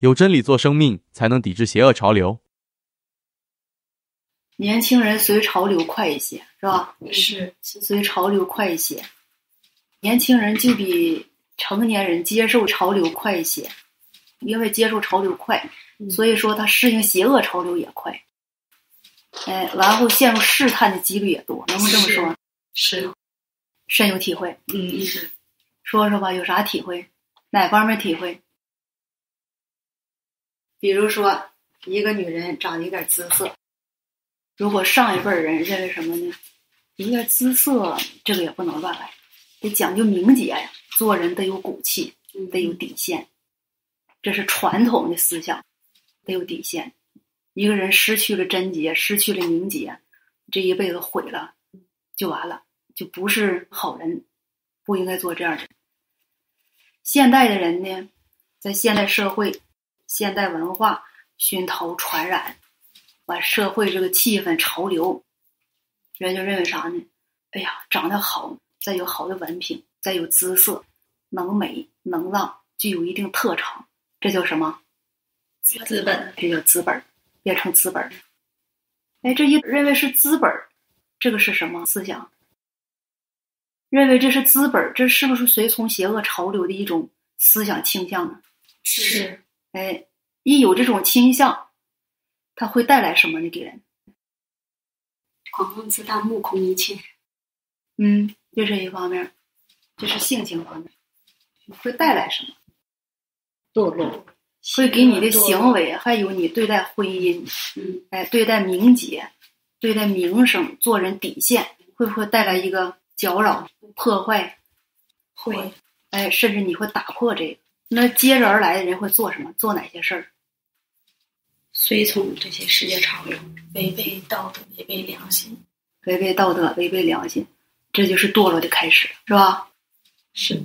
有真理做生命，才能抵制邪恶潮流。年轻人随潮流快一些，是吧？是随潮流快一些，年轻人就比成年人接受潮流快一些，因为接受潮流快，所以说他适应邪恶潮流也快。哎，然后陷入试探的几率也多，能不能这么说？是，深有体会。嗯是，说说吧，有啥体会？哪方面体会？比如说，一个女人长得有点姿色，如果上一辈人认为什么呢？有点姿色，这个也不能乱来，得讲究名节呀，做人得有骨气，得有底线，这是传统的思想，得有底线。一个人失去了贞洁，失去了名节，这一辈子毁了，就完了，就不是好人，不应该做这样的。现代的人呢，在现代社会、现代文化熏陶传染，把社会这个气氛潮流，人就认为啥呢？哎呀，长得好，再有好的文凭，再有姿色，能美能浪，具有一定特长，这叫什么？资本，这叫资本，变成资本儿。哎，这一认为是资本，这个是什么思想？认为这是资本，这是不是随从邪恶潮流的一种思想倾向呢？是哎，一有这种倾向，它会带来什么呢？给人，狂妄自大，目空一切。嗯，这是一方面，这是性情方面，会带来什么？堕落，会给你的行为，还有你对待婚姻，嗯，哎，对待名节，对待名声、做人底线，会不会带来一个搅扰、破坏？会哎，甚至你会打破这个。那接着而来的人会做什么？做哪些事儿？随从这些世界潮流，违背道德，违背良心。违背道德，违背良心，这就是堕落的开始，是吧？是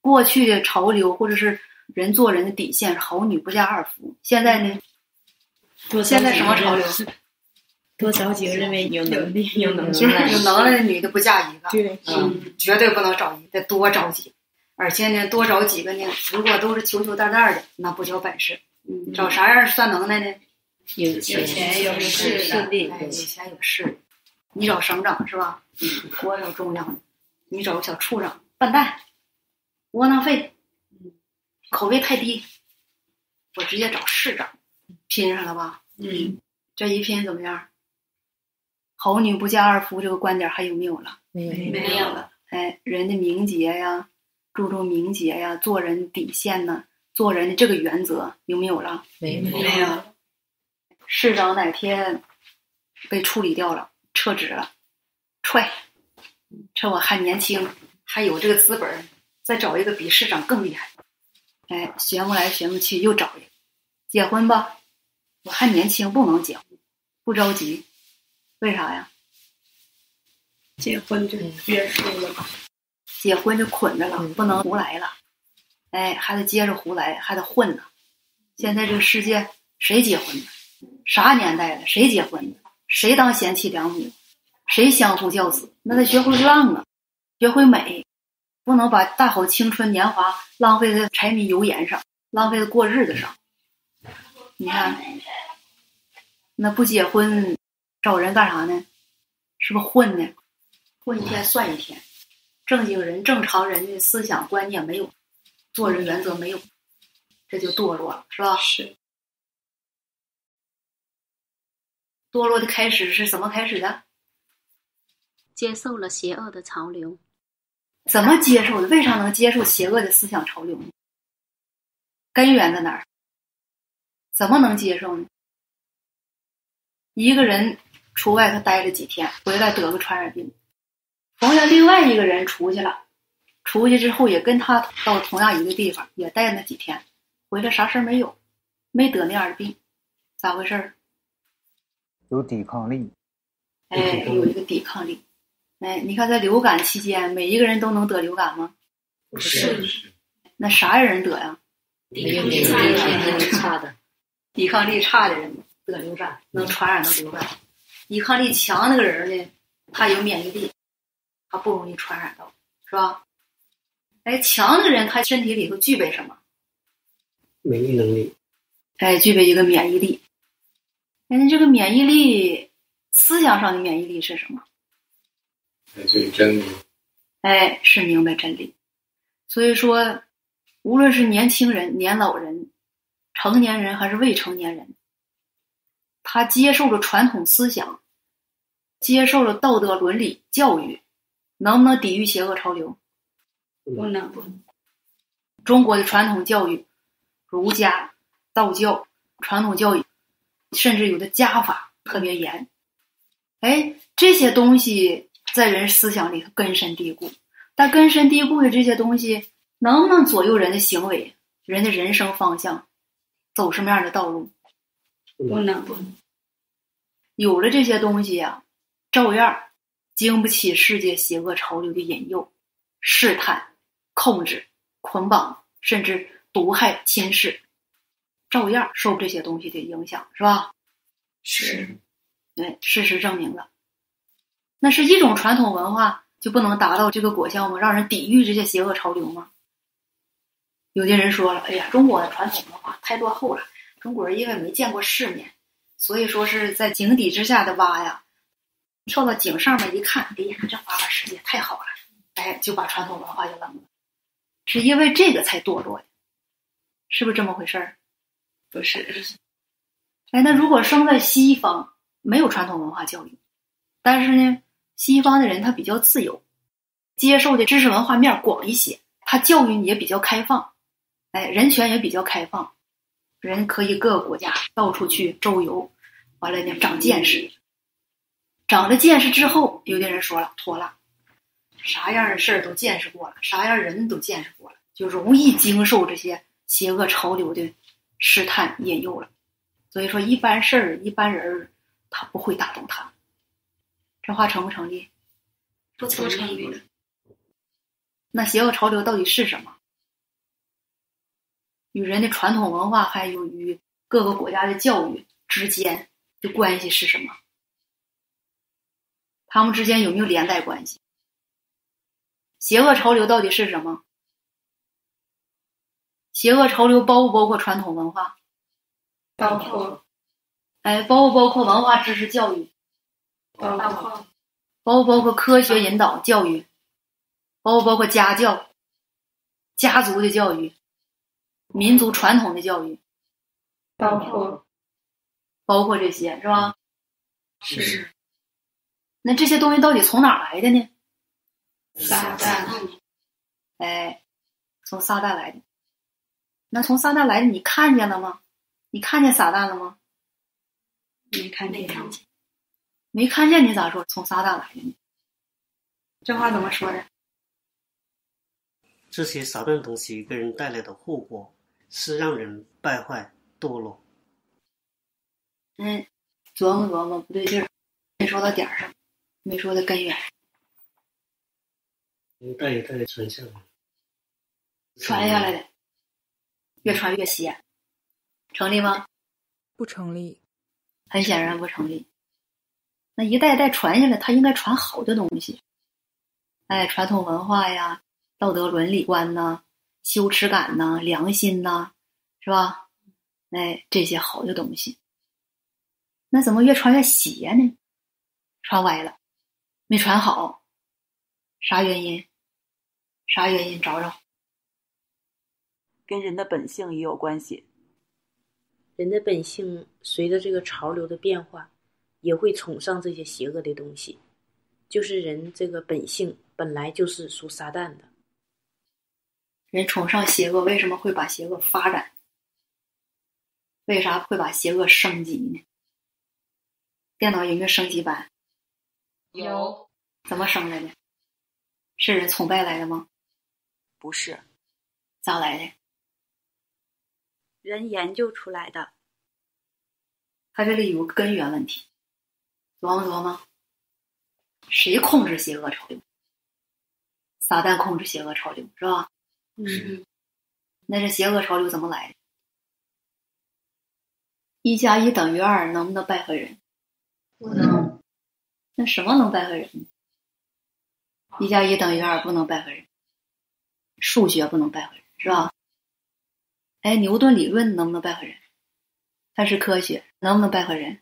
过去的潮流或者是人做人的底线是好女不嫁二夫，现在呢？多现在什么潮流？多找几个认为有能力、有能有能耐的女的不嫁一个，对，嗯，绝对不能找一个，得多找几个。而且呢，多找几个呢，如果都是球球蛋蛋的，那不叫本事。嗯，找啥样算能耐呢？有钱有势势的，哎，有钱有势。你找省长是吧？我找中央的。你找个小处长，笨蛋，窝囊废，口味太低。我直接找市长，拼上了吧？嗯，这一拼怎么样？好女不嫁二夫这个观点还有没有了？没有了。哎，人的名节呀，注重名节呀，做人底线呢，做人的这个原则有没有了？没没有。市长哪天被处理掉了，撤职了，踹！趁我还年轻，还有这个资本，再找一个比市长更厉害。哎，寻不来寻不去，又找一个，结婚吧。我还年轻，不能结婚，不着急。为啥呀？结婚就约束了吧？结婚就捆着了，不能胡来了。哎，还得接着胡来，还得混呢。现在这个世界，谁结婚呢？啥年代了？谁结婚呢？谁当贤妻良母？谁相夫教子？那得学会浪啊，学会美，不能把大好青春年华浪费在柴米油盐上，浪费在过日子上。你看，那不结婚找人干啥呢？是不是混呢？混一天算一天。正经人、正常人的思想观念没有，做人原则没有，这就堕落了，是吧？是。堕落的开始是怎么开始的？接受了邪恶的潮流。怎么接受的？为啥能接受邪恶的思想潮流呢？根源在哪儿？怎么能接受呢？一个人出外头待了几天，回来得个传染病。同样，另外一个人出去了，出去之后也跟他到同样一个地方，也待那几天，回来啥事儿没有，没得那样的病，咋回事儿？有抵抗力。哎，有一个抵抗力。哎，你看在流感期间，每一个人都能得流感吗？不是。那啥人得呀？抵抗力差的，抵抗力差的人得流感，能传染到流感。抵抗力强那个人呢，他有免疫力。他不容易传染到，是吧？哎，强的人他身体里头具备什么？免疫能力，哎，具备一个免疫力。哎，那这个免疫力，思想上的免疫力是什么？来自于真理。哎，是明白真理。所以说，无论是年轻人、年老人、成年人还是未成年人，他接受了传统思想，接受了道德伦理教育，能不能抵御邪恶潮流？不能不能。中国的传统教育，儒家、道教传统教育，甚至有的家法特别严。哎，这些东西在人思想里头根深蒂固。但根深蒂固的这些东西，能不能左右人的行为、人的人生方向，走什么样的道路？不能不能。有了这些东西呀，照样经不起世界邪恶潮流的引诱、试探、控制。捆绑甚至毒害侵蚀，照样受这些东西的影响，是吧？是，对，事实证明了。那是一种传统文化就不能达到这个果效吗？让人抵御这些邪恶潮流吗？有的人说了：“哎呀，中国的传统文化太落后了，中国人因为没见过世面，所以说是在井底之下的蛙呀，跳到井上面一看，哎呀，这花花世界太好了，哎，就把传统文化就扔了。”是因为这个才堕落的，是不是这么回事儿？不是。哎，那如果生在西方，没有传统文化教育，但是呢，西方的人他比较自由，接受的知识文化面广一些，他教育也比较开放，哎，人权也比较开放，人可以各个国家到处去周游，完了呢长见识，长了见识之后，有的人说了，妥了。啥样的事儿都见识过了，啥样人都见识过了，就容易经受这些邪恶潮流的试探引诱了。所以说，一般事儿、一般人儿，他不会打动他。这话成不成立？不成立。那邪恶潮流到底是什么？与人的传统文化还有与各个国家的教育之间的关系是什么？他们之间有没有连带关系？邪恶潮流到底是什么？邪恶潮流包不包括传统文化？包括。哎，包不包括文化知识教育？包括。包不包括科学引导教育？包不包括家教？家族的教育？民族传统的教育？包括。包括这些是吧？是。那这些东西到底从哪来的呢？撒旦，哎，从撒旦来的。那从撒旦来的，你看见了吗？你看见撒旦了吗？没看见，没看见，你咋说从撒旦来的呢？这话怎么说的？这些撒旦东西给人带来的后果是让人败坏堕落。嗯，琢磨琢磨不对劲儿，没说到点儿上，没说到根源。一代一代的传下来，传下来的，越传越邪，成立吗？不成立，很显然不成立。那一代代传下来，它应该传好的东西，哎，传统文化呀，道德伦理观呐，羞耻感呐，良心呐，是吧？哎，这些好的东西，那怎么越传越邪呢？传歪了，没传好，啥原因？啥原因？找找，跟人的本性也有关系。人的本性随着这个潮流的变化，也会崇尚这些邪恶的东西。就是人这个本性本来就是属撒旦的。人崇尚邪恶，为什么会把邪恶发展？为啥会把邪恶升级呢？电脑有没有升级版？有。怎么升来的？是人崇拜来的吗？不是，咋来的？人研究出来的。他这里有个根源问题，琢磨琢磨，谁控制邪恶潮流？撒旦控制邪恶潮流，是吧？嗯。那这邪恶潮流怎么来的？一加一等于二，能不能败坏人？不能。那什么能败坏人？一加一等于二，不能败坏人。数学不能败坏人，是吧？哎，牛顿理论能不能败坏人？它是科学，能不能败坏人？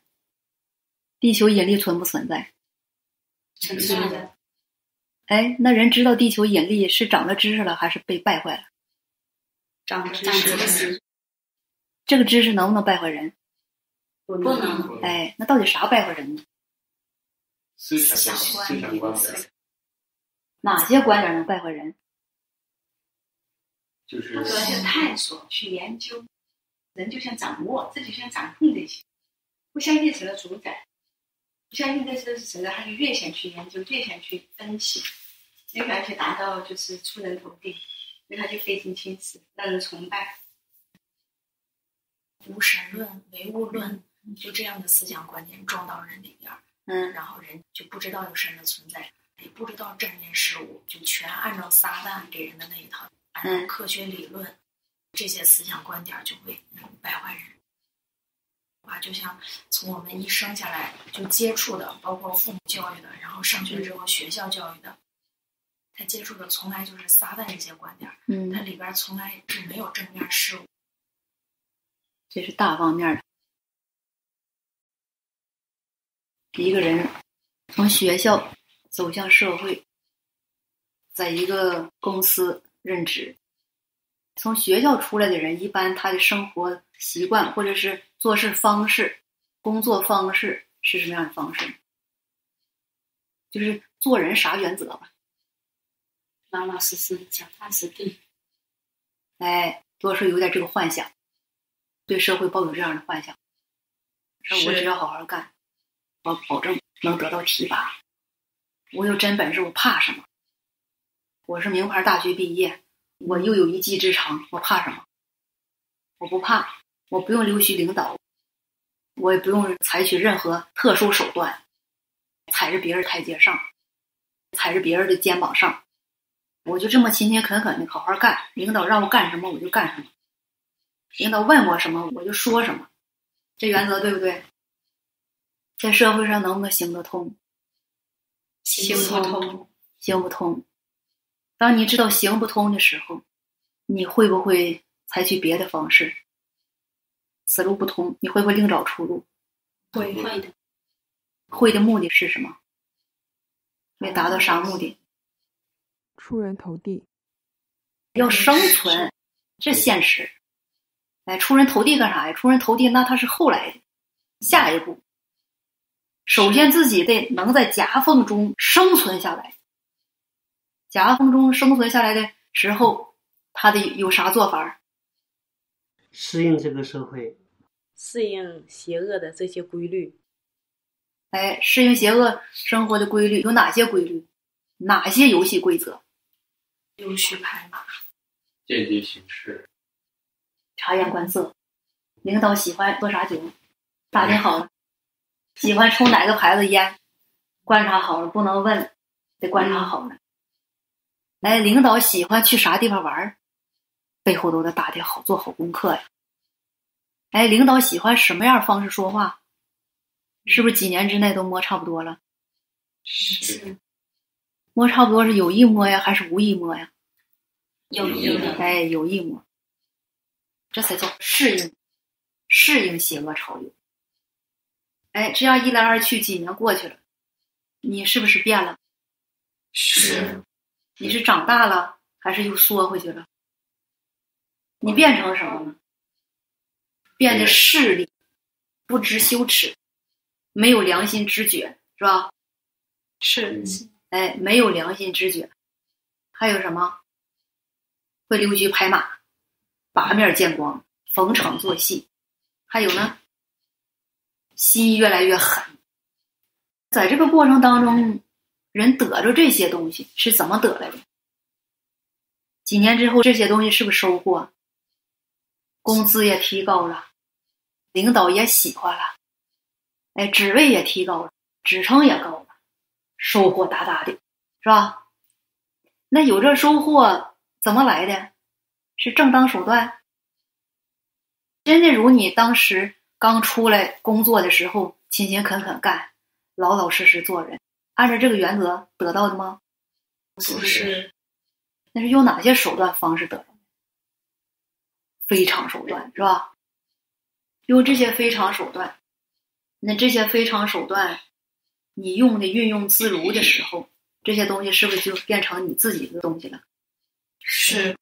地球引力存不存在？存在的。哎，那人知道地球引力是长了知识了，还是被败坏了？长知识，了，这个知识能不能败坏人？不能哎，那到底啥败坏人呢？思想观点，哪些观点能败坏人？就是他主要去探索、去研究，人就像掌握，自己像掌控这些，不相信神的主宰，不相信这些是神的，他就越想去研究，越想去分析，越想去达到就是出人头地，所以他就费尽心思，让人崇拜。无神论、唯物论，就这样的思想观念撞到人里边儿，嗯，然后人就不知道有神的存在，也不知道正念事物，就全按照撒旦给人的那一套，嗯科学理论，这些思想观点就会嗯败坏人。啊，就像从我们一生下来就接触的，包括父母教育的，然后上学之后学校教育的，他接触的从来就是撒旦这些观点儿，嗯它里边从来是没有正面事物。这是大方面的。一个人从学校走向社会，在一个公司任职，从学校出来的人，一般他的生活习惯或者是做事方式、工作方式是什么样的方式？就是做人啥原则吧？老老实实、脚踏实地。哎，多少有点这个幻想，对社会抱有这样的幻想。说我只要好好干，我保证能得到提拔。我有真本事，我怕什么？我是名牌大学毕业，我又有一技之长，我怕什么？我不怕，我不用溜须领导，我也不用采取任何特殊手段，踩着别人台阶上，踩着别人的肩膀上。我就这么勤勤恳恳的好好干，领导让我干什么我就干什么，领导问我什么我就说什么，这原则对不对？在社会上能不能行得通？行不通，行不通。当你知道行不通的时候，你会不会采取别的方式？此路不通，你会不会另找出路？会会的，会的目的是什么？为达到啥目的？出人头地，要生存，这现实。哎，出人头地干啥呀？出人头地那他是后来的，下一步。首先自己得能在夹缝中生存下来。夹缝中生存下来的时候，他得有啥做法？适应这个社会，适应邪恶的这些规律。哎，适应邪恶生活的规律有哪些规律？哪些游戏规则？溜须拍马，间接行事，察言观色。领导喜欢喝啥酒？打听好了。喜欢抽哪个牌子烟？观察好了，不能问，得观察好了。哎，领导喜欢去啥地方玩儿？背后都得打听好，做好功课呀。哎，领导喜欢什么样方式说话？是不是几年之内都摸差不多了？是摸差不多是有意摸呀，还是无意摸呀？有意摸，哎，有意摸，这才叫适应，适应邪恶潮流。哎，这样一来二去，几年过去了，你是不是变了？是你是长大了，还是又缩回去了？你变成什么了？变得势利，不知羞耻，没有良心知觉，是吧？是哎，没有良心知觉，还有什么？会溜须拍马，八面见光，逢场作戏，还有呢，心越来越狠。在这个过程当中，人得着这些东西是怎么得来的？几年之后，这些东西是不是收获？工资也提高了，领导也喜欢了，哎，职位也提高了，职称也高了，收获大大的，是吧？那有这收获怎么来的？是正当手段？真的如你当时刚出来工作的时候，勤勤恳恳干，老老实实做人，按照这个原则得到的吗？不是那是用哪些手段方式得到的？非常手段，是吧？用这些非常手段，那这些非常手段，你用的运用自如的时候，这些东西是不是就变成你自己的东西了？是。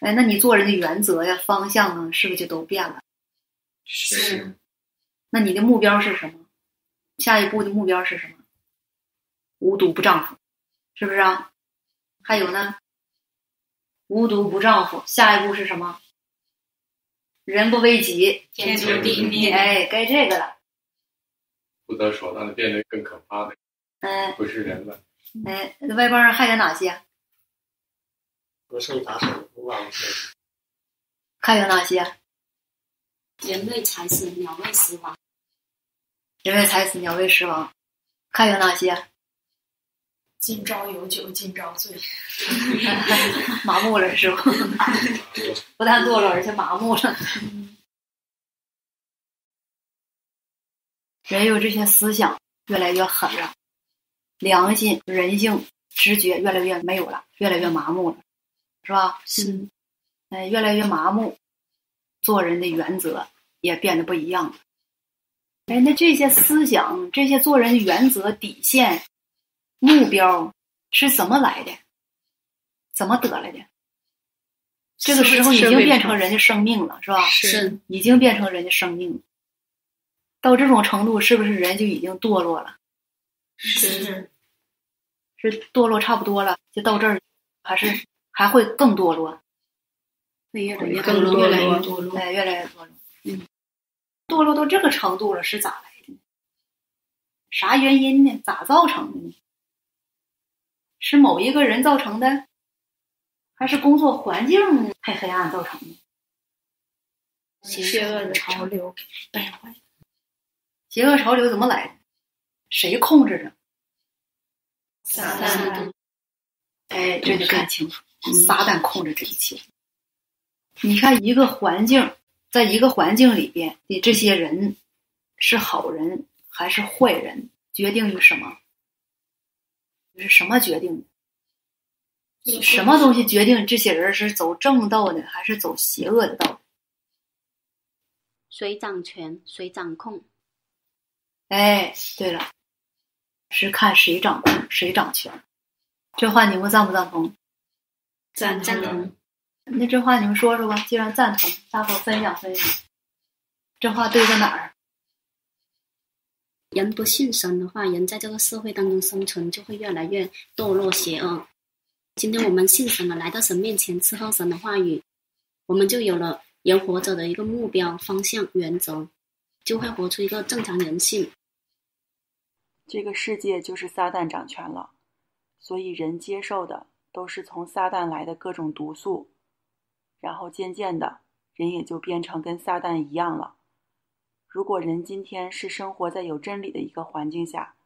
哎，那你做人的原则呀、方向啊，是不是就都变了？是。那你的目标是什么？下一步的目标是什么？无毒不丈夫，是不是啊？还有呢？无毒不丈夫，下一步是什么？人不为己，天诛地灭。哎，该这个了。不择手段的变得更可怕的，嗯，不是人了。哎，外邦人还有哪些？不胜打手，无往不胜。还有哪些？人为财死，鸟为食亡。人为财死，鸟为食亡。还有哪些？今朝有酒今朝醉。麻木了是吧？不但堕落，而且麻木了。人有这些思想越来越狠了，良心、人性、直觉越来越没有了，越来越麻木了，是吧？嗯。哎，越来越麻木，做人的原则也变得不一样了。哎，那这些思想、这些做人的原则、底线、目标是怎么来的？怎么得来的？这个时候已经变成人的生命了，是吧？是，已经变成人的生命了。到这种程度，是不是人就已经堕落了？是，是堕落差不多了，就到这儿，还是还会更堕落？会越来越更堕落，越来越堕落。哎，越来越堕落。嗯，堕落到这个程度了，是咋来的？啥原因呢？咋造成的呢？是某一个人造成的，还是工作环境太黑暗造成的？邪恶的潮流败坏。邪恶潮流怎么来的？谁控制着？撒旦。哎，这就看清楚，撒旦控制这一切。你看，一个环境，在一个环境里边你这些人，是好人还是坏人，决定于什么？是什么决定的？什么东西决定这些人是走正道的，还是走邪恶的道？谁掌权，谁掌控？哎，对了，是看谁掌控，谁掌权。这话你们赞不赞同？赞赞同。那这话你们说说吧。既然赞同，大伙分享分享。这话对在哪儿？人不信神的话，人在这个社会当中生存就会越来越堕落邪恶。今天我们信神了，来到神面前伺候神的话语，我们就有了人活着的一个目标、方向、原则，就会活出一个正常人性。这个世界就是撒旦掌权了，所以人接受的都是从撒旦来的各种毒素，然后渐渐的，人也就变成跟撒旦一样了。如果人今天是生活在有真理的一个环境下，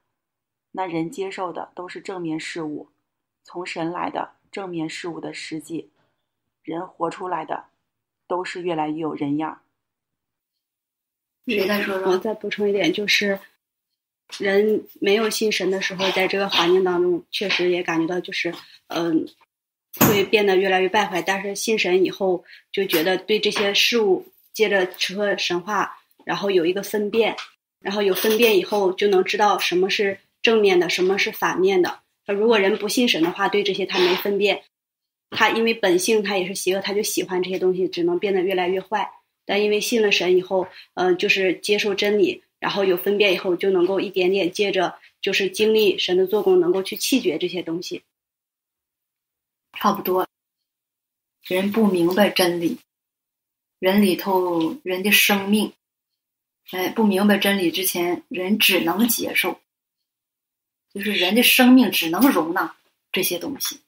那人接受的都是正面事物，从神来的正面事物的实际，人活出来的都是越来越有人样。谁再说说？我再补充一点，就是人没有信神的时候，在这个环境当中，确实也感觉到就是嗯、会变得越来越败坏。但是信神以后，就觉得对这些事物，接着和神话。然后有一个分辨，然后有分辨以后就能知道什么是正面的，什么是反面的。如果人不信神的话，对这些他没分辨，他因为本性他也是邪恶，他就喜欢这些东西，只能变得越来越坏。但因为信了神以后，呃，就是接受真理，然后有分辨以后，就能够一点点接着就是经历神的做工，能够去弃绝这些东西。差不多，人不明白真理，人里头人的生命。哎，不明白真理之前，人只能接受，就是人的生命只能容纳这些东西。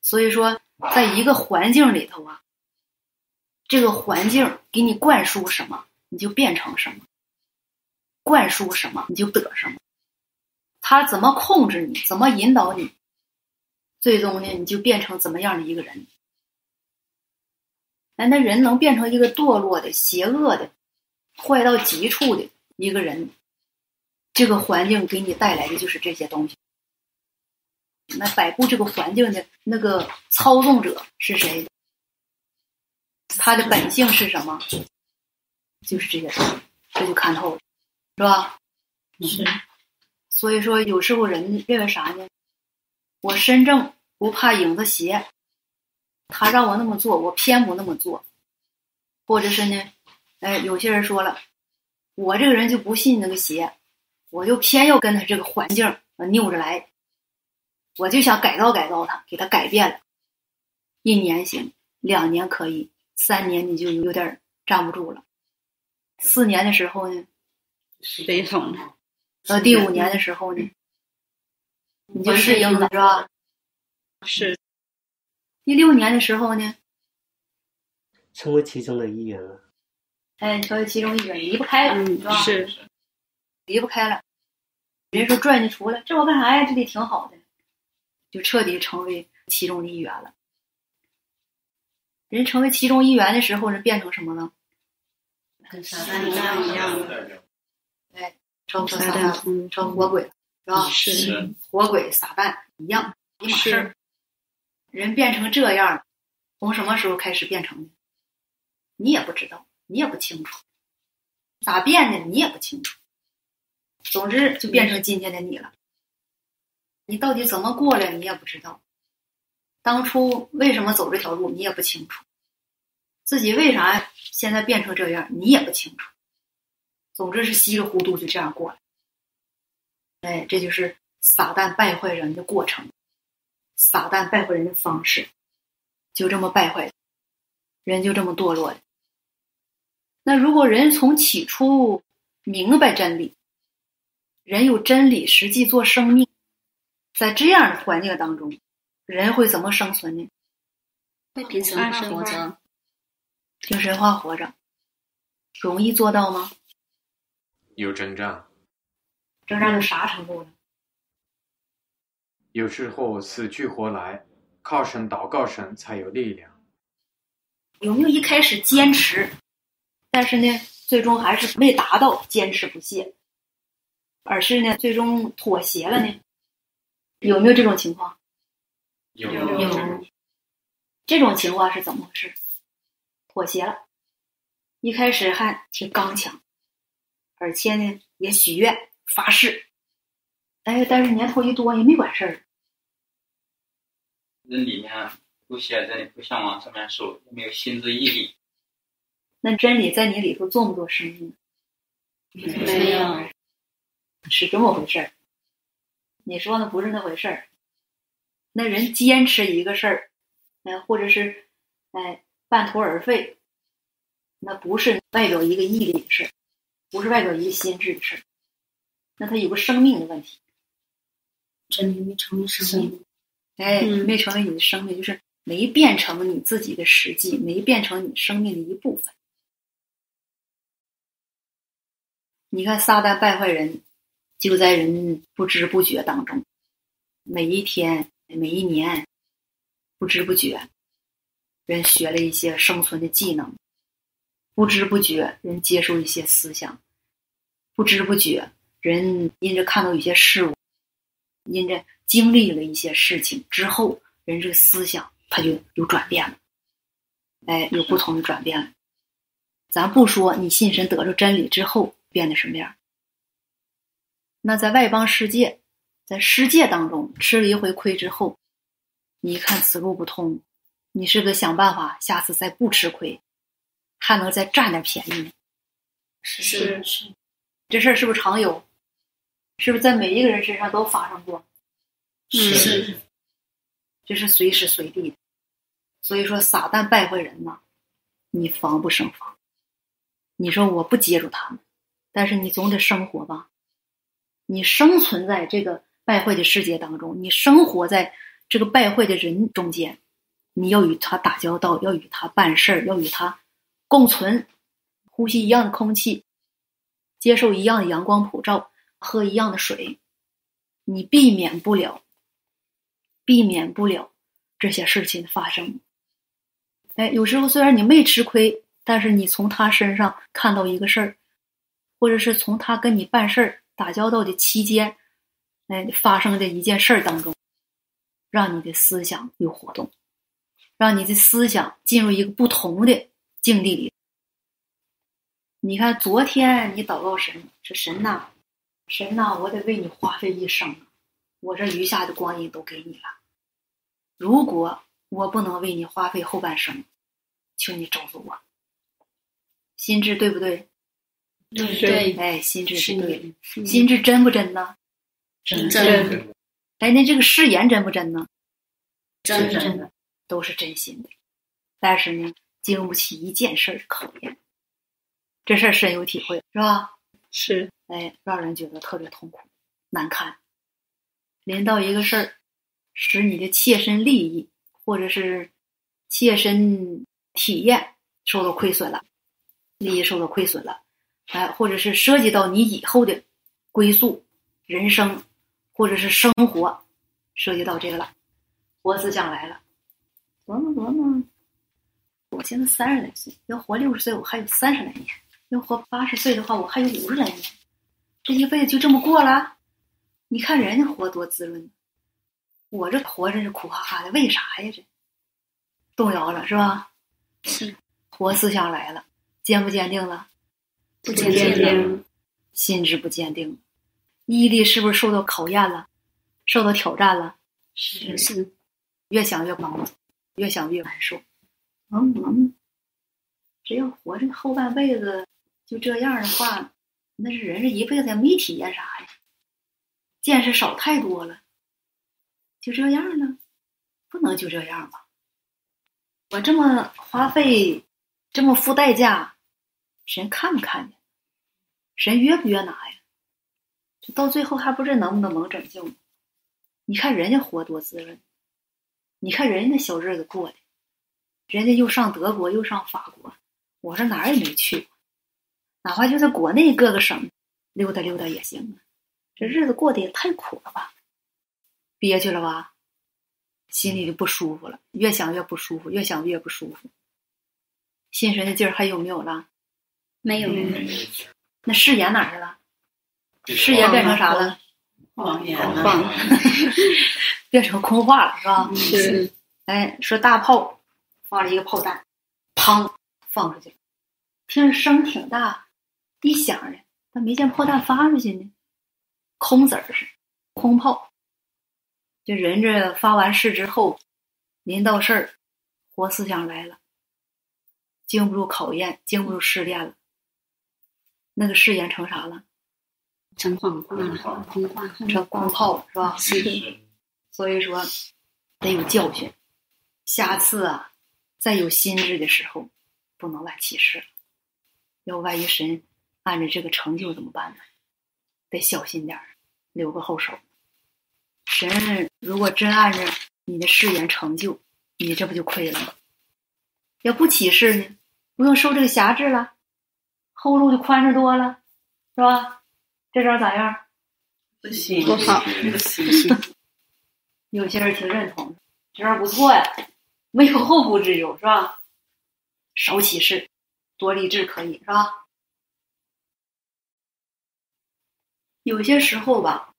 所以说，在一个环境里头啊，这个环境给你灌输什么，你就变成什么；灌输什么，你就得什么。他怎么控制你，怎么引导你，最终呢，你就变成怎么样的一个人。哎，那人能变成一个堕落的、邪恶的。坏到极处的一个人，这个环境给你带来的就是这些东西。那摆布这个环境的那个操纵者是谁？他的本性是什么？就是这些东西，这就看透了，是吧？是。所以说，有时候人认为啥呢？我身正不怕影子斜，他让我那么做，我偏不那么做，或者是呢，哎，有些人说了，我这个人就不信那个邪，我就偏要跟他这个环境扭着来，我就想改造改造他，给他改变了。一年行，两年可以，三年你就有点站不住了，四年的时候呢，悲痛。到第五年的时候呢，你就适应了，是吧？是。第六年的时候呢，成为其中的一员了。哎，成为其中一员，离不开了，是吧？是。离不开了。人说拽你出来，这我干啥呀？这里挺好的，就彻底成为其中的一员了。人成为其中一员的时候，人变成什么了？跟撒旦一样的。哎。成撒旦，成活鬼，是吧？是活鬼撒旦一样一码事儿。人变成这样，从什么时候开始变成的？你也不知道，你也不清楚，咋变的你也不清楚。总之就变成今天的你了。你到底怎么过来，你也不知道。当初为什么走这条路，你也不清楚。自己为啥现在变成这样，你也不清楚。总之是稀里糊涂就这样过来，哎，这就是撒旦败坏人的过程，撒旦败坏人的方式，就这么败坏，人就这么堕落的。那如果人从起初明白真理，人有真理实际做生命，在这样的环境当中，人会怎么生存呢？会凭神话活着，凭神话活着，容易做到吗？有征战，征战到啥程度呢？有时候死去活来，靠神祷告神才有力量。有没有一开始坚持，但是呢，最终还是没达到坚持不懈，而是呢，最终妥协了呢？有没有这种情况？有有。这种情况是怎么回事？妥协了，一开始还挺刚强。而且呢，也许愿发誓，哎，但是年头一多也没管事儿。那里面不写真的不向往这面受，没有心之毅力。那真理在你里头做不做生意？没有，是这么回事儿。你说的不是那回事儿。那人坚持一个事儿，哎，或者是哎半途而废，那不是外表一个毅力的事儿。不是外表一个心智的事儿，那他有个生命的问题，真理没成为生命，哎，没成为你的生命，就是没变成你自己的实际，没变成你生命的一部分。你看撒旦败坏人，就在人不知不觉当中，每一天、每一年，不知不觉，人学了一些生存的技能。不知不觉，人接受一些思想；不知不觉，人因着看到一些事物，因着经历了一些事情之后，人这个思想他就有转变了，哎，有不同的转变了。咱不说你信神得着真理之后变得什么样，那在外邦世界，在世界当中吃了一回亏之后，你一看此路不通，你是不是想办法下次再不吃亏？还能再占点便宜呢？是是，这事儿是不是常有？是不是在每一个人身上都发生过？是，这是随时随地的。所以说，撒旦败坏人呐，你防不胜防。你说我不接触他们，但是你总得生活吧？你生存在这个败坏的世界当中，你生活在这个败坏的人中间，你要与他打交道，要与他办事儿，要与他。共存，呼吸一样的空气，接受一样的阳光普照，喝一样的水，你避免不了，避免不了这些事情的发生。哎，有时候虽然你没吃亏，但是你从他身上看到一个事儿，或者是从他跟你办事儿、打交道的期间，哎，发生的一件事当中，让你的思想有活动，让你的思想进入一个不同的。境地里。你看，昨天你祷告神，说神呐，神呐，我得为你花费一生，我这余下的光阴都给你了。如果我不能为你花费后半生，求你咒诅我。心智对不对？对对哎，心智是对的。心智真不真呢？真真。哎，那这个誓言真不真呢？真真的，都是真心的。但是呢，经不起一件事儿的考验。这事儿深有体会，是吧？是。哎，让人觉得特别痛苦、难堪。临到一个事儿，使你的切身利益或者是切身体验受到亏损了，利益受到亏损了，哎，或者是涉及到你以后的归宿、人生或者是生活，涉及到这个了，活思想来了，琢磨琢磨，我现在三十来岁，要活六十岁，我还有三十来年；要活八十岁的话，我还有五十来年。这一辈子就这么过了？你看人家活多滋润，我这活着是苦哈哈的，为啥呀？这动摇了是吧？是，活思想来了，坚不坚定了？不坚定，心智不坚定，毅力是不是受到考验了？受到挑战了？是是，越想越忙，越想越难受。嗯嗯，只要活着后半辈子就这样的话，那是人这一辈子也没体验啥呀，见识少太多了。就这样了，不能就这样吧？我这么花费，这么付代价，神看不看见？神约不约拿呀？就到最后还不知能不能蒙拯救？你看人家活多滋润，你看人家那小日子过的，人家又上德国又上法国，我这哪儿也没去过，哪怕就在国内各个省溜达溜达也行啊。这日子过得也太苦了吧，憋屈了吧，心里就不舒服了，越想越不舒服，越想越不舒服。心神的劲儿还有没有了？没有，那誓言哪儿去了？誓言变成啥了？谎言谎，变成空话了，是吧？是。哎，说大炮发了一个炮弹，砰，放出去了，听着声挺大，一响的，但没见炮弹发出去呢，空子儿是空炮。这人这发完誓之后，临到事儿，活思想来了，经不住考验，经不住试炼了，那个誓言成啥了？成谎话了，空话，成光炮了，是吧？是。所以说，得有教训。下次啊，再有心智的时候，不能乱起誓。要万一神按着这个成就怎么办呢？得小心点儿，留个后手。神如果真按着你的誓言成就，你这不就亏了吗？要不起誓呢，不用受这个辖制了，后路就宽敞多了，是吧？这招咋样？不行，不好，不行。有些人挺认同，这招不错呀，没有后顾之忧，是吧？少起事，多立志，可以是吧？有些时候吧，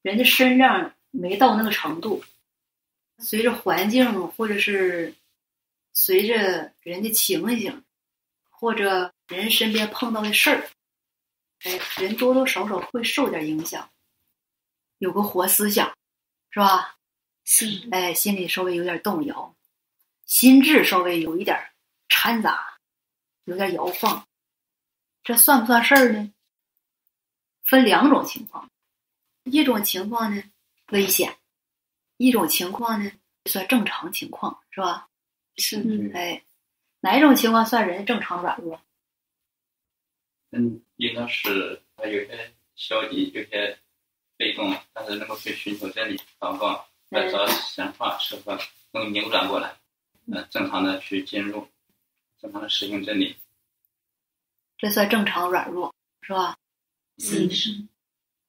人的身量没到那个程度，随着环境或者是随着人的情形，或者人身边碰到的事儿。哎，人多多少少会受点影响，有个活思想，是吧？是。哎，心里稍微有点动摇，心智稍微有一点掺杂，有点摇晃，这算不算事儿呢？分两种情况，一种情况呢危险，一种情况呢算正常情况，是吧？是。哎，哪一种情况算人正常软弱？嗯，应该是他有些消极，有些被动，但是能够去寻求真理，祷告，来找神话时候能扭转过来，嗯，正常的去进入，正常的实行真理，这算正常软弱，是吧？是是，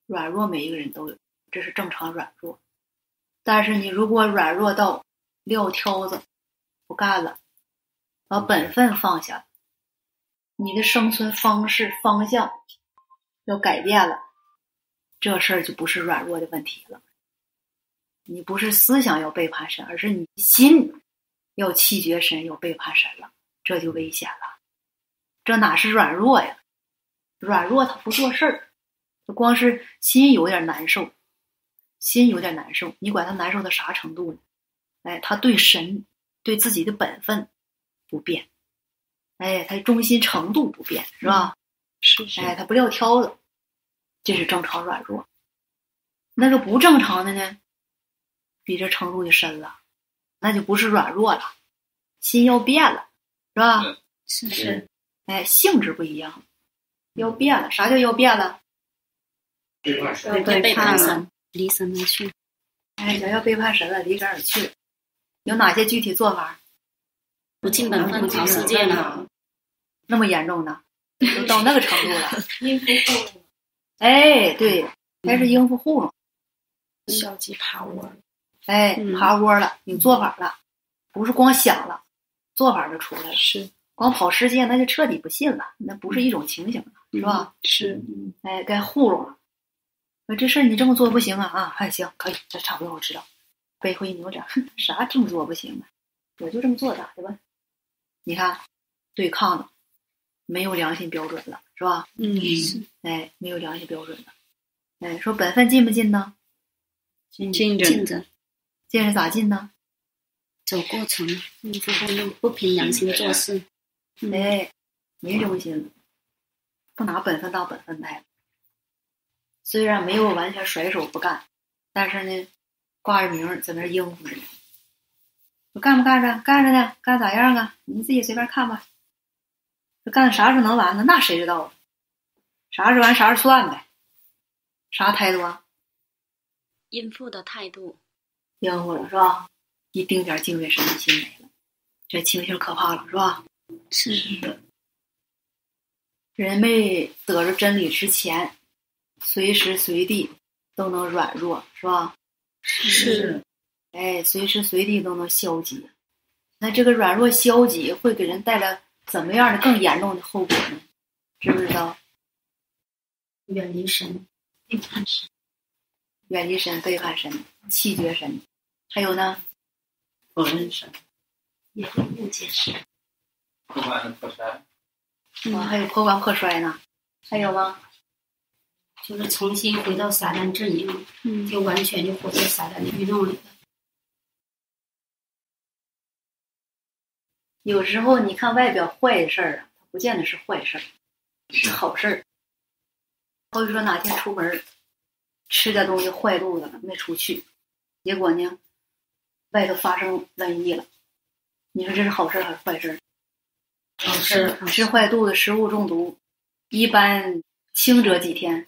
软弱每一个人都有，这是正常软弱。但是你如果软弱到撂挑子，不干了，把本分放下。你的生存方式方向要改变了，这事儿就不是软弱的问题了。你不是思想要背叛神，而是你心要气绝神，要背叛神了，这就危险了。这哪是软弱呀？软弱他不做事儿，他光是心有点难受，心有点难受。你管他难受到啥程度呢？哎，他对神、对自己的本分不变，哎，他忠心程度不变，是吧？是是。哎，他不撂挑子，这是正常软弱。那个不正常的呢，比这程度就深了，那就不是软弱了，心要变了，是吧？是是。哎，性质不一样，要变了。啥叫要变了？背叛神，背叛神，离神而去。哎，想要背叛神了，离神而去。有哪些具体做法？不尽本分，逃世界呢？那么严重呢？都到那个程度了。应付糊弄。哎，对，还是应付糊弄。消极爬窝。哎，爬窝了，有做法了，不是光想了，做法就出来了。是。光跑世界，那就彻底不信了，那不是一种情形了，是吧？是。哎，该糊弄了。说这事儿你这么做不行啊啊！还行，可以，这差不多我知道。背后一扭脸，哼，啥这么做不行啊？我就这么做咋的吧？你看，对抗了，没有良心标准了，是吧？嗯，哎，没有良心标准了。哎，说本分进不进呢？尽尽着，进是咋进呢？走过程，不用不凭良心做事。哎，没良心，不拿本分当本分待。虽然没有完全甩手不干，但是呢。挂着名在那应付着呢，我干不干着？干着呢，干咋样啊？你自己随便看吧。这干啥时候能完呢？那谁知道啊？啥时候完啥时候算呗。啥态度啊？应付的态度。应付了是吧？一丁点敬畏神的心没了，这情形可怕了是吧？是的。人没得着真理之前，随时随地都能软弱是吧？是，哎，随时随地都能消极，那这个软弱消极会给人带来怎么样的更严重的后果呢？知不知道？远离神，背叛神，远离神，背叛神，气绝神，还有呢？否认神，也会误解神，破罐破摔。啊，还有破罐破摔呢？还有吗？就是重新回到撒旦阵营，嗯，就完全就活在撒旦的运动里了。有时候你看外表坏的事儿啊，它不见得是坏事儿，是好事儿。好比说哪天出门吃点东西坏肚子了，没出去，结果呢，外头发生瘟疫了，你说这是好事还是坏事？好事。吃坏肚子，食物中毒，一般轻者几天。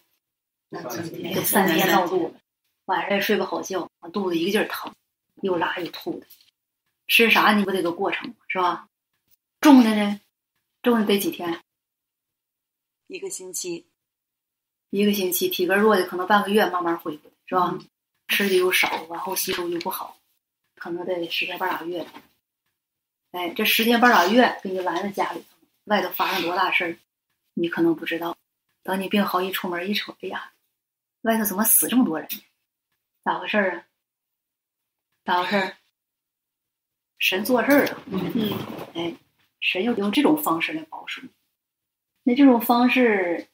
就三天闹肚子，晚上也睡不好觉，肚子一个劲儿疼，又拉又吐的。吃啥你不得个过程是吧？重的呢，重的得几天？一个星期，一个星期。体格弱的可能半个月慢慢恢复，是吧？吃的又少，然后吸收又不好，可能得十天半拉月。哎，这十天半拉月给你拦在家里头，外头发生多大事儿，你可能不知道。等你病好一出门一瞅，哎呀！外头怎么死这么多人呢？咋回事儿啊？咋回事儿？神做事儿啊！嗯，哎，神要用这种方式来保守你。那这种方式，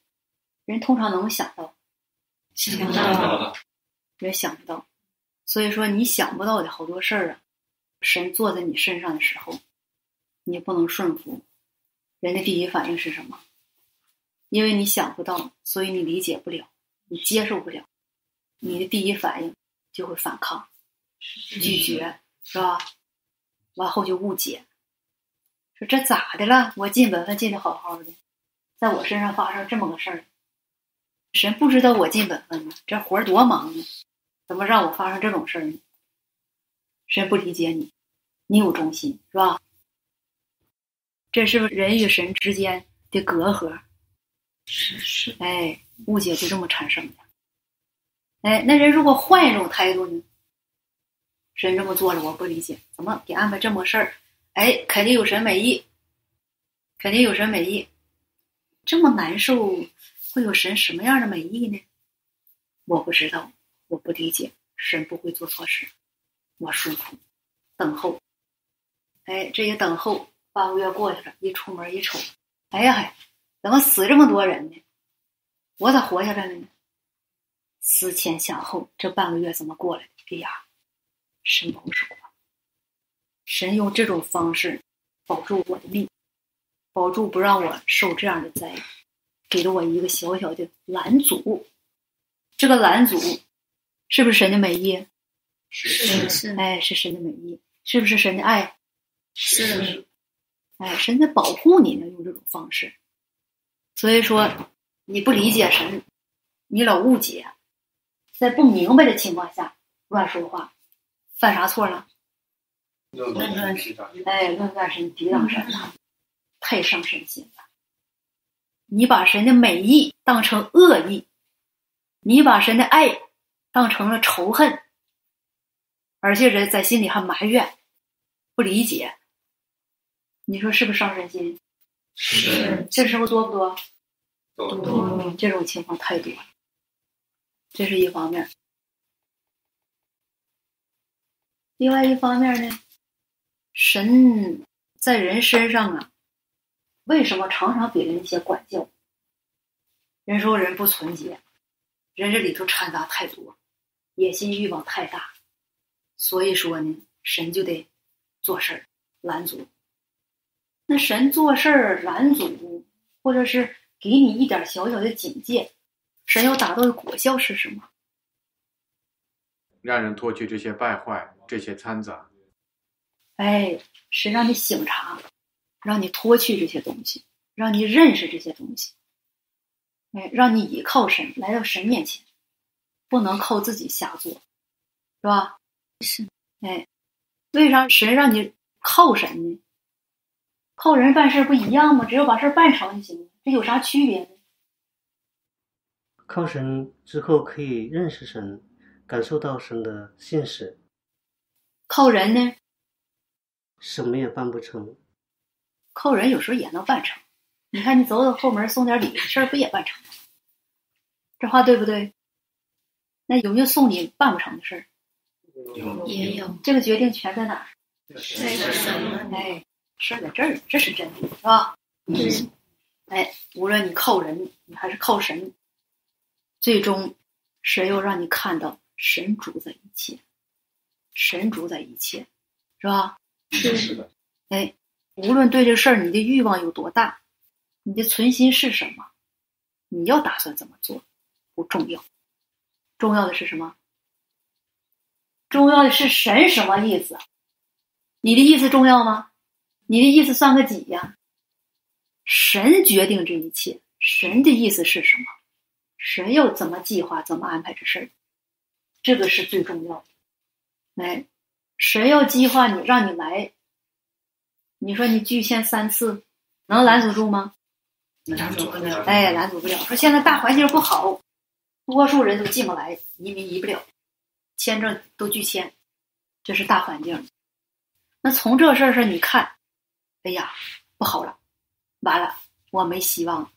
人通常能想到，想不到，也想不到。所以说，你想不到的好多事儿啊，神做在你身上的时候，你不能顺服。人的第一反应是什么？因为你想不到，所以你理解不了。你接受不了，你的第一反应就会反抗、拒绝，是吧？完后就误解，说这咋的了？我进本分进的好好的，在我身上发生这么个事儿，神不知道我进本分吗？这活儿多忙呢，怎么让我发生这种事儿呢？神不理解你，你有忠心，是吧？这是人与神之间的隔阂。是是，哎，误解就这么产生的。哎，那人如果换一种态度呢？神这么做了，我不理解，怎么给安排这么事儿？哎，肯定有神美意，肯定有神美意。这么难受，会有神什么样的美意呢？我不知道，我不理解。神不会做错事，我舒服，等候。哎，这一等候，半个月过去了，一出门一瞅，哎呀嗨，怎么死这么多人呢？我咋活下来了呢？思前想后，这半个月怎么过来的？哎呀，神不是我，神用这种方式保住我的命，保住不让我受这样的灾，给了我一个小小的拦阻。这个拦阻是不是神的美意？是是，哎，是神的美意，是不是神的爱？是，哎，神在保护你呢，用这种方式。所以说，你不理解神，你老误解，在不明白的情况下乱说话，犯啥错了？论断神，哎，论断神，抵挡神了，太伤神心了。你把神的美意当成恶意，你把神的爱当成了仇恨，而且人在心里还埋怨，不理解。你说是不是伤神心？是，这时候多不多？多这种情况太多了，这是一方面。另外一方面呢，神在人身上啊，为什么常常给人一些管教？人说人不纯洁，人这里头掺杂太多，野心欲望太大，所以说呢，神就得做事儿拦阻。那神做事儿拦阻，或者是给你一点小小的警戒，神要达到的果效是什么？让人脱去这些败坏、这些掺杂。哎，是让你醒察，让你脱去这些东西，让你认识这些东西。哎，让你依靠神，来到神面前，不能靠自己瞎做，是吧？是。哎，为啥神让你靠神呢？靠人办事不一样吗？只要把事办成就行了，这有啥区别呢？靠神之后可以认识神，感受到神的现实。靠人呢？什么也办不成。靠人有时候也能办成。你看，你走走后门送点礼，事儿不也办成了？这话对不对？那有没有送你办不成的事儿？有，也有。这个决定权在哪儿？在神。哎，事儿在这儿，这是真的，是吧？嗯。哎，无论你靠人，你还是靠神，最终神又让你看到神主宰一切，神主宰一切，是吧？是的。哎，无论对这事儿你的欲望有多大。你的存心是什么？你要打算怎么做？不重要，重要的是什么？重要的是神什么意思？你的意思重要吗？你的意思算个几呀？神决定这一切，神的意思是什么？神要怎么计划，怎么安排这事儿？这个是最重要的。哎，神要计划你，让你来，你说你拒签三次，能拦阻住吗？拦阻不了，哎，拦阻不了。说现在大环境不好，多数人都进不来，移民移不了，签证都拒签，这是大环境。那从这事儿上你看，哎呀，不好了，完了，我没希望，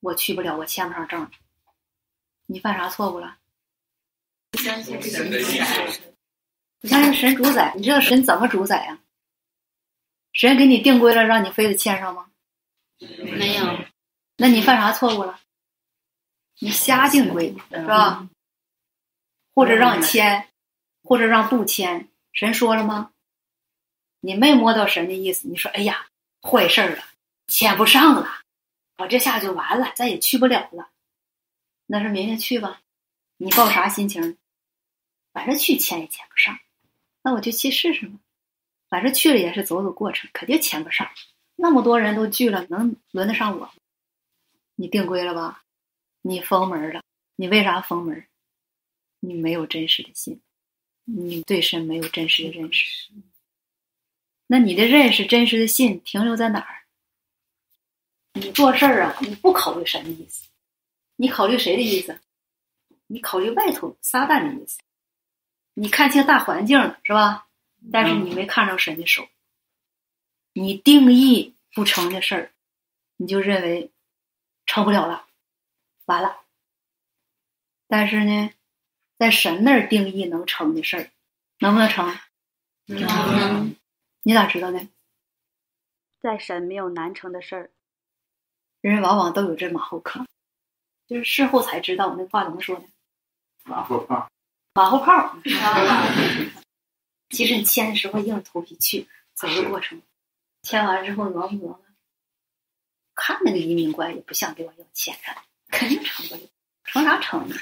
我去不了，我签不上证。你犯啥错误了？宰，不相信神主宰。你知道神怎么主宰呀？神给你定规了，让你非得签上吗？没有，那你犯啥错误了？你瞎定规是吧？或者让签，或者让不签，神说了吗？你没摸到神的意思，你说哎呀，坏事了，签不上了，我这下就完了，再也去不了了。那是明天去吧，你抱啥心情？反正去签也签不上，那我就去试试嘛。反正去了也是走走过程，肯定签不上。那么多人都聚了，能轮得上我？你定规了吧？你封门了？你为啥封门？你没有真实的心，你对神没有真实的认识。那你的认识、真实的信停留在哪儿？你做事儿啊，你不考虑神的意思，你考虑谁的意思？你考虑外头撒旦的意思。你看清大环境了是吧？但是你没看着神的手。你定义不成的事儿，你就认为成不了了，完了。但是呢，在神那儿定义能成的事儿，能不能成？能。你咋知道呢？在神没有难成的事儿，人往往都有这马后炮，就是事后才知道那话怎么说呢，马后炮。马后炮。其实你签的时候硬着头皮去走个过程，签完之后挪磨琢磨，看那个移民官也不像给我要钱的，肯定成不了，成啥成呢？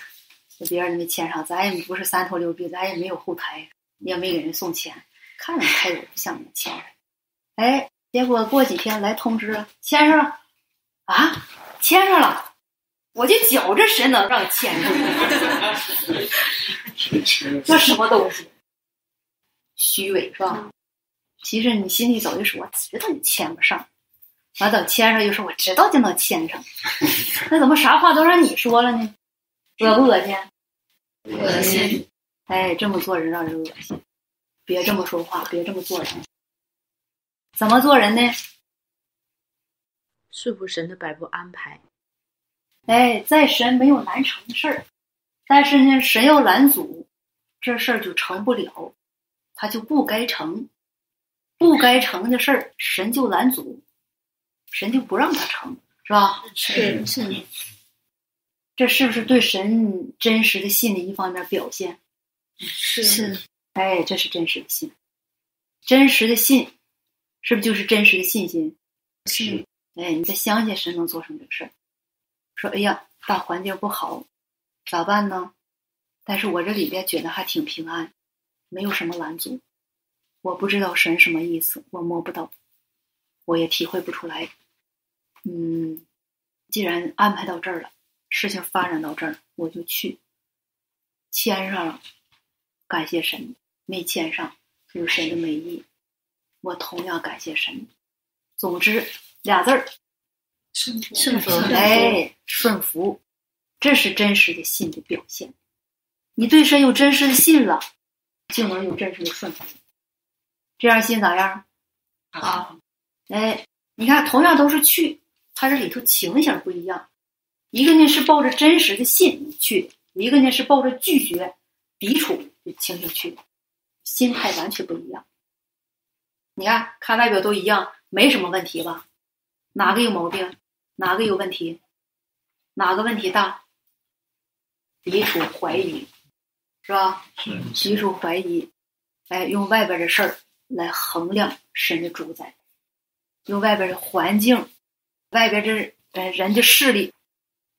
就别人没签上，咱也不是三头六臂，咱也没有后台，也没给人送钱，看着态度不像你签上。哎，结果过几天来通知了，签上了，啊，签上了，我就觉着谁能让签上，这什么东西？虚伪是吧？其实你心里早就说，我知道你签不上，完等签上又说我知道就能签上，那怎么啥话都让你说了呢？恶不恶心？恶心。哎，这么做人让人恶心，别这么说话，别这么做人。怎么做人呢？是不神的摆布安排。哎，在神没有难成的事儿，但是呢，神要拦阻，这事儿就成不了。他就不该成，不该成的事儿，神就拦阻，神就不让他成，是吧？是是。这是不是对神真实的信的一方面表现？是是。哎，这是真实的信，真实的信，是不是就是真实的信心？是。哎，你再相信神能做成这个事儿。说，哎呀，大环境不好，咋办呢？但是我这里边觉得还挺平安。没有什么拦阻，我不知道神什么意思，我摸不到，我也体会不出来。嗯，既然安排到这儿了，事情发展到这儿，我就去签上了，感谢神；没签上，有神的美意，我同样感谢神。总之，俩字儿：顺顺服。哎，顺服，这是真实的信的表现。你对神有真实的信了。就能有真实的顺服，这样信咋样？啊，哎，你看，同样都是去，它这里头情形不一样。一个呢是抱着真实的信去，一个呢是抱着拒绝、抵触的情形去，心态完全不一样。你看，看外表都一样，没什么问题吧？哪个有毛病？哪个有问题？哪个问题大？抵触、怀疑。是吧？提出怀疑，哎，用外边的事儿来衡量神的主宰，用外边的环境、外边这呃人的势力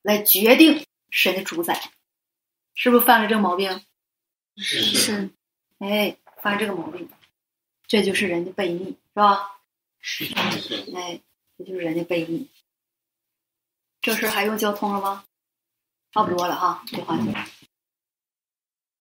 来决定神的主宰，是不是犯了这个毛病？是。哎，犯这个毛病，这就是人的悖逆，是吧？是。哎，这就是人的悖逆。这事还用交通了吗？差不多了哈，这话题。